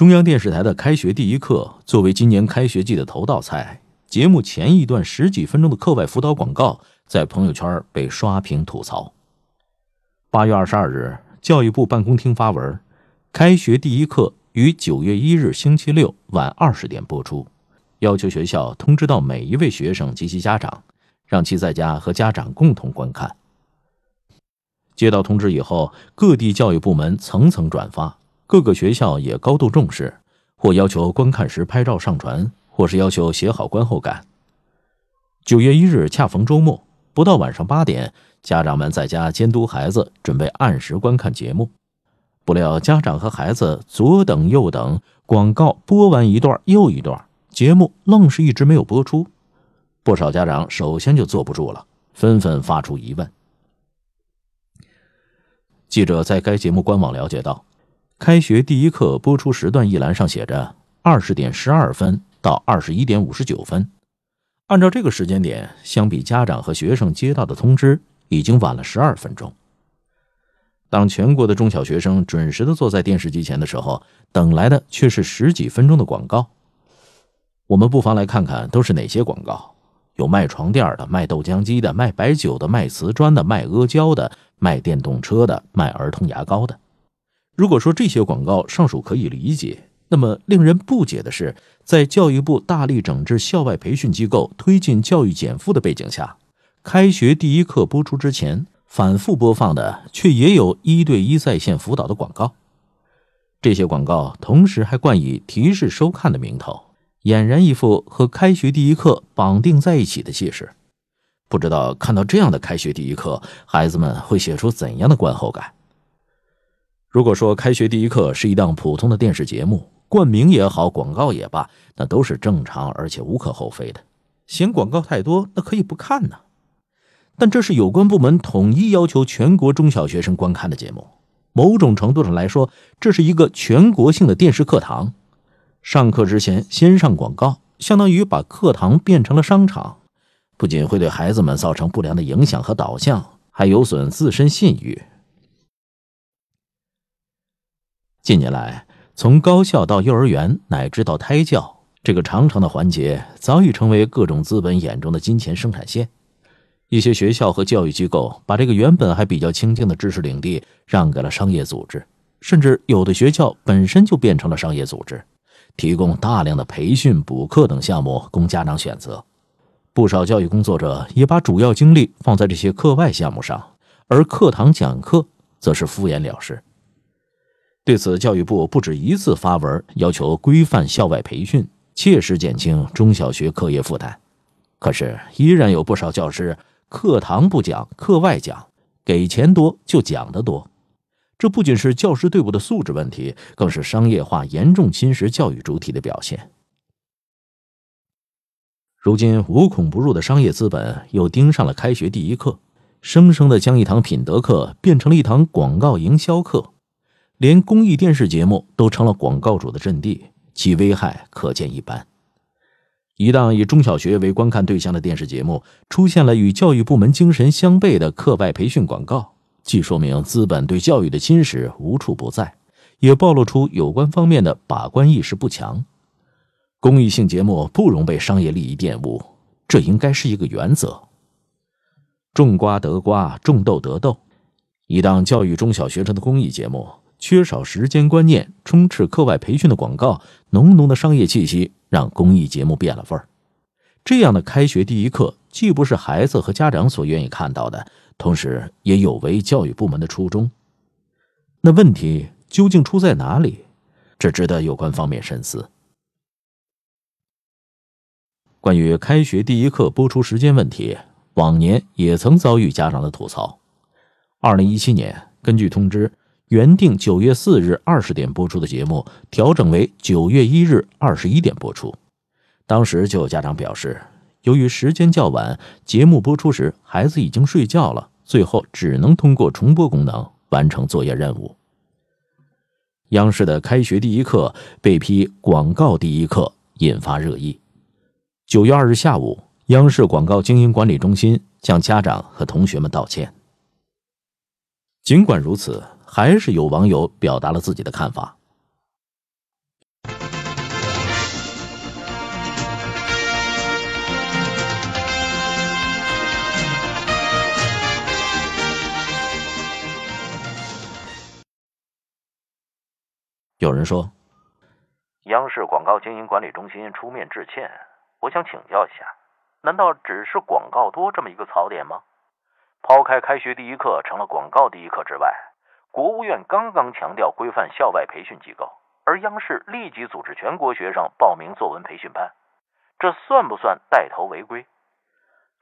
中央电视台的《开学第一课》作为今年开学季的头道菜，节目前一段十几分钟的课外辅导广告在朋友圈被刷屏吐槽。八月二十二日，教育部办公厅发文，《开学第一课》于九月一日星期六晚二十点播出，要求学校通知到每一位学生及其家长，让其在家和家长共同观看。接到通知以后，各地教育部门层层转发。各个学校也高度重视，或要求观看时拍照上传，或是要求写好观后感。九月一日恰逢周末，不到晚上八点，家长们在家监督孩子，准备按时观看节目。不料家长和孩子左等右等，广告播完一段又一段，节目愣是一直没有播出。不少家长首先就坐不住了，纷纷发出疑问。记者在该节目官网了解到。开学第一课播出时段一栏上写着二十点十二分到二十一点五十九分，按照这个时间点，相比家长和学生接到的通知，已经晚了十二分钟。当全国的中小学生准时的坐在电视机前的时候，等来的却是十几分钟的广告。我们不妨来看看都是哪些广告：有卖床垫的、卖豆浆机的、卖白酒的、卖瓷砖的、卖阿胶的、卖电动车的、卖儿童牙膏的。如果说这些广告尚属可以理解，那么令人不解的是，在教育部大力整治校外培训机构、推进教育减负的背景下，开学第一课播出之前反复播放的却也有一对一在线辅导的广告。这些广告同时还冠以提示收看的名头，俨然一副和开学第一课绑定在一起的气势。不知道看到这样的开学第一课，孩子们会写出怎样的观后感？如果说《开学第一课》是一档普通的电视节目，冠名也好，广告也罢，那都是正常而且无可厚非的。嫌广告太多，那可以不看呢。但这是有关部门统一要求全国中小学生观看的节目，某种程度上来说，这是一个全国性的电视课堂。上课之前先上广告，相当于把课堂变成了商场，不仅会对孩子们造成不良的影响和导向，还有损自身信誉。近年来，从高校到幼儿园乃至到胎教，这个长长的环节早已成为各种资本眼中的金钱生产线。一些学校和教育机构把这个原本还比较清静的知识领地让给了商业组织，甚至有的学校本身就变成了商业组织，提供大量的培训、补课等项目供家长选择。不少教育工作者也把主要精力放在这些课外项目上，而课堂讲课则是敷衍了事。对此，教育部不止一次发文要求规范校外培训，切实减轻中小学课业负担。可是，依然有不少教师课堂不讲，课外讲，给钱多就讲得多。这不仅是教师队伍的素质问题，更是商业化严重侵蚀教育主体的表现。如今，无孔不入的商业资本又盯上了开学第一课，生生的将一堂品德课变成了一堂广告营销课。连公益电视节目都成了广告主的阵地，其危害可见一斑。一档以中小学为观看对象的电视节目出现了与教育部门精神相悖的课外培训广告，既说明资本对教育的侵蚀无处不在，也暴露出有关方面的把关意识不强。公益性节目不容被商业利益玷污，这应该是一个原则。种瓜得瓜，种豆得豆。一档教育中小学生的公益节目。缺少时间观念、充斥课外培训的广告、浓浓的商业气息，让公益节目变了味儿。这样的开学第一课，既不是孩子和家长所愿意看到的，同时也有违教育部门的初衷。那问题究竟出在哪里？这值得有关方面深思。关于开学第一课播出时间问题，往年也曾遭遇家长的吐槽。二零一七年，根据通知。原定九月四日二十点播出的节目，调整为九月一日二十一点播出。当时就有家长表示，由于时间较晚，节目播出时孩子已经睡觉了，最后只能通过重播功能完成作业任务。央视的开学第一课被批广告第一课，引发热议。九月二日下午，央视广告经营管理中心向家长和同学们道歉。尽管如此。还是有网友表达了自己的看法。有人说央视广告经营管理中心出面致歉我想请教一下难道只是广告多这么一个槽点吗？抛开开学第一课成了广告第一课之外国务院刚刚强调规范校外培训机构，而央视立即组织全国学生报名作文培训班，这算不算带头违规？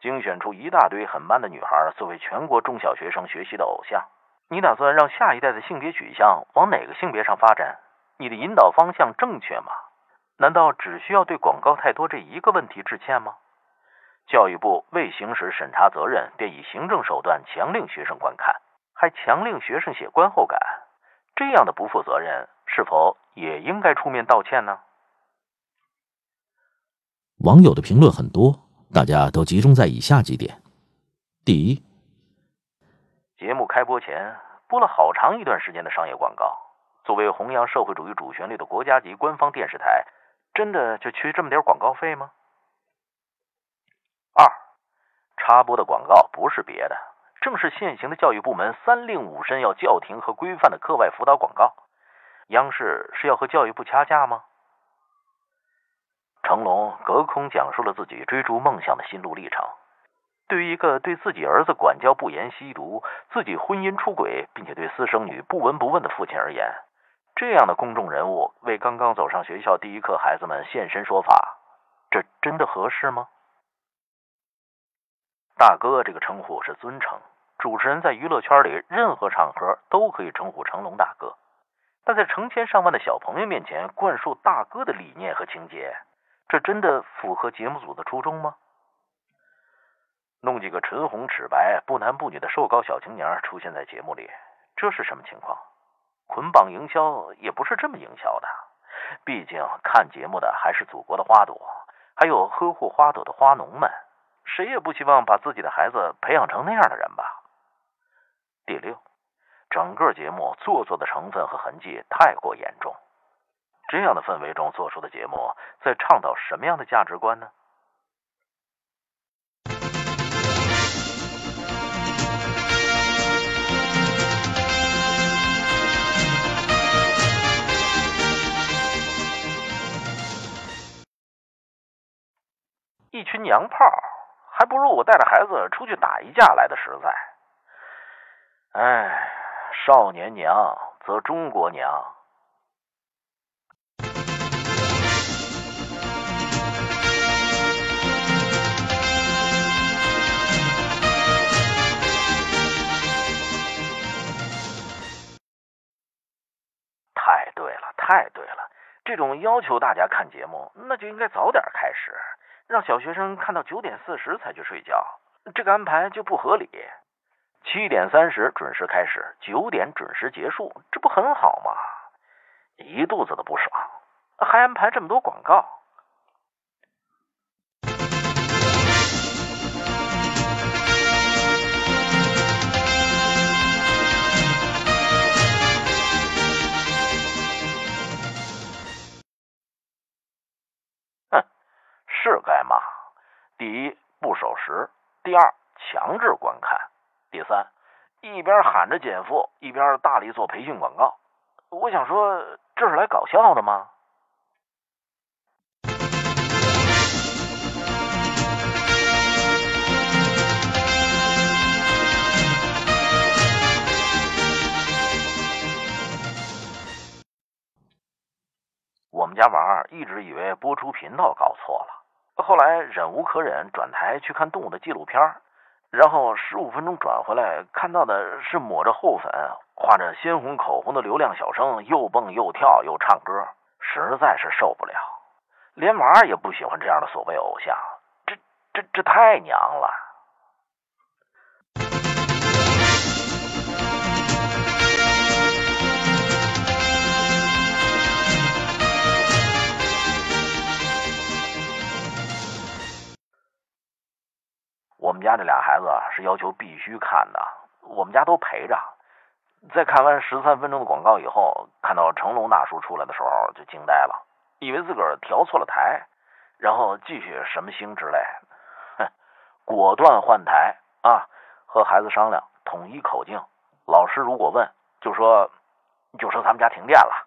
精选出一大堆很 man 的女孩作为全国中小学生学习的偶像，你打算让下一代的性别取向往哪个性别上发展？你的引导方向正确吗？难道只需要对广告太多这一个问题致歉吗？教育部未行使审查责任，便以行政手段强令学生观看，还强令学生写观后感，这样的不负责任，是否也应该出面道歉呢？网友的评论很多。大家都集中在以下几点：第一，节目开播前播了好长一段时间的商业广告。作为弘扬社会主义主旋律的国家级官方电视台，真的就缺这么点广告费吗？二，插播的广告不是别的，正是现行的教育部门三令五申要叫停和规范的课外辅导广告。央视是要和教育部掐架吗？成龙隔空讲述了自己追逐梦想的心路历程。对于一个对自己儿子管教不严、吸毒、自己婚姻出轨，并且对私生女不闻不问的父亲而言，这样的公众人物为刚刚走上学校第一课孩子们现身说法，这真的合适吗？大哥这个称呼是尊称，主持人在娱乐圈里任何场合都可以称呼成龙大哥，但在成千上万的小朋友面前灌输大哥的理念和情节。这真的符合节目组的初衷吗？弄几个唇红齿白、不男不女的瘦高小青年出现在节目里，这是什么情况？捆绑营销也不是这么营销的。毕竟看节目的还是祖国的花朵，还有呵护花朵的花农们，谁也不希望把自己的孩子培养成那样的人吧。第六，整个节目做作的成分和痕迹太过严重。这样的氛围中做出的节目，在倡导什么样的价值观呢？一群娘炮，还不如我带着孩子出去打一架来的实在。哎，少年娘则中国娘。太对了，太对了这种要求大家看节目，那就应该早点开始，让小学生看到九点四十才去睡觉，这个安排就不合理。七点三十准时开始，九点准时结束，这不很好吗？一肚子的不爽，还安排这么多广告。是该骂。第一，不守时；第二，强制观看；第三，一边喊着减负，一边大力做培训广告。我想说，这是来搞笑的吗？我们家娃儿一直以为播出频道搞错了。后来忍无可忍，转台去看动物的纪录片然后十五分钟转回来，看到的是抹着厚粉、画着鲜红口红的流量小生，又蹦又跳又唱歌，实在是受不了。连娃也不喜欢这样的所谓偶像，这这这太娘了。我们家这俩孩子是要求必须看的，我们家都陪着。在看完十三分钟的广告以后，看到成龙大叔出来的时候就惊呆了，以为自个儿调错了台，然后继续什么星之类，哼，果断换台啊！和孩子商量，统一口径。老师如果问，就说就说咱们家停电了。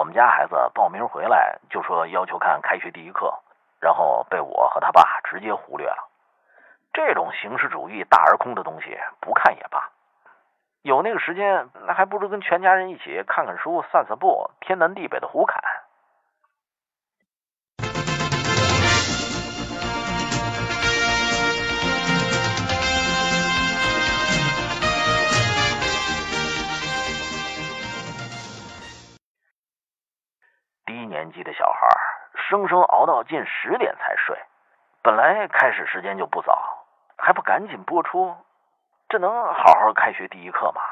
我们家孩子报名回来就说要求看开学第一课，然后被我和他爸直接忽略了。这种形式主义大而空的东西，不看也罢。有那个时间，那还不如跟全家人一起看看书、散散步，天南地北的胡侃。级的小孩生生熬到近十点才睡，本来开始时间就不早，还不赶紧播出，这能好好开学第一课吗？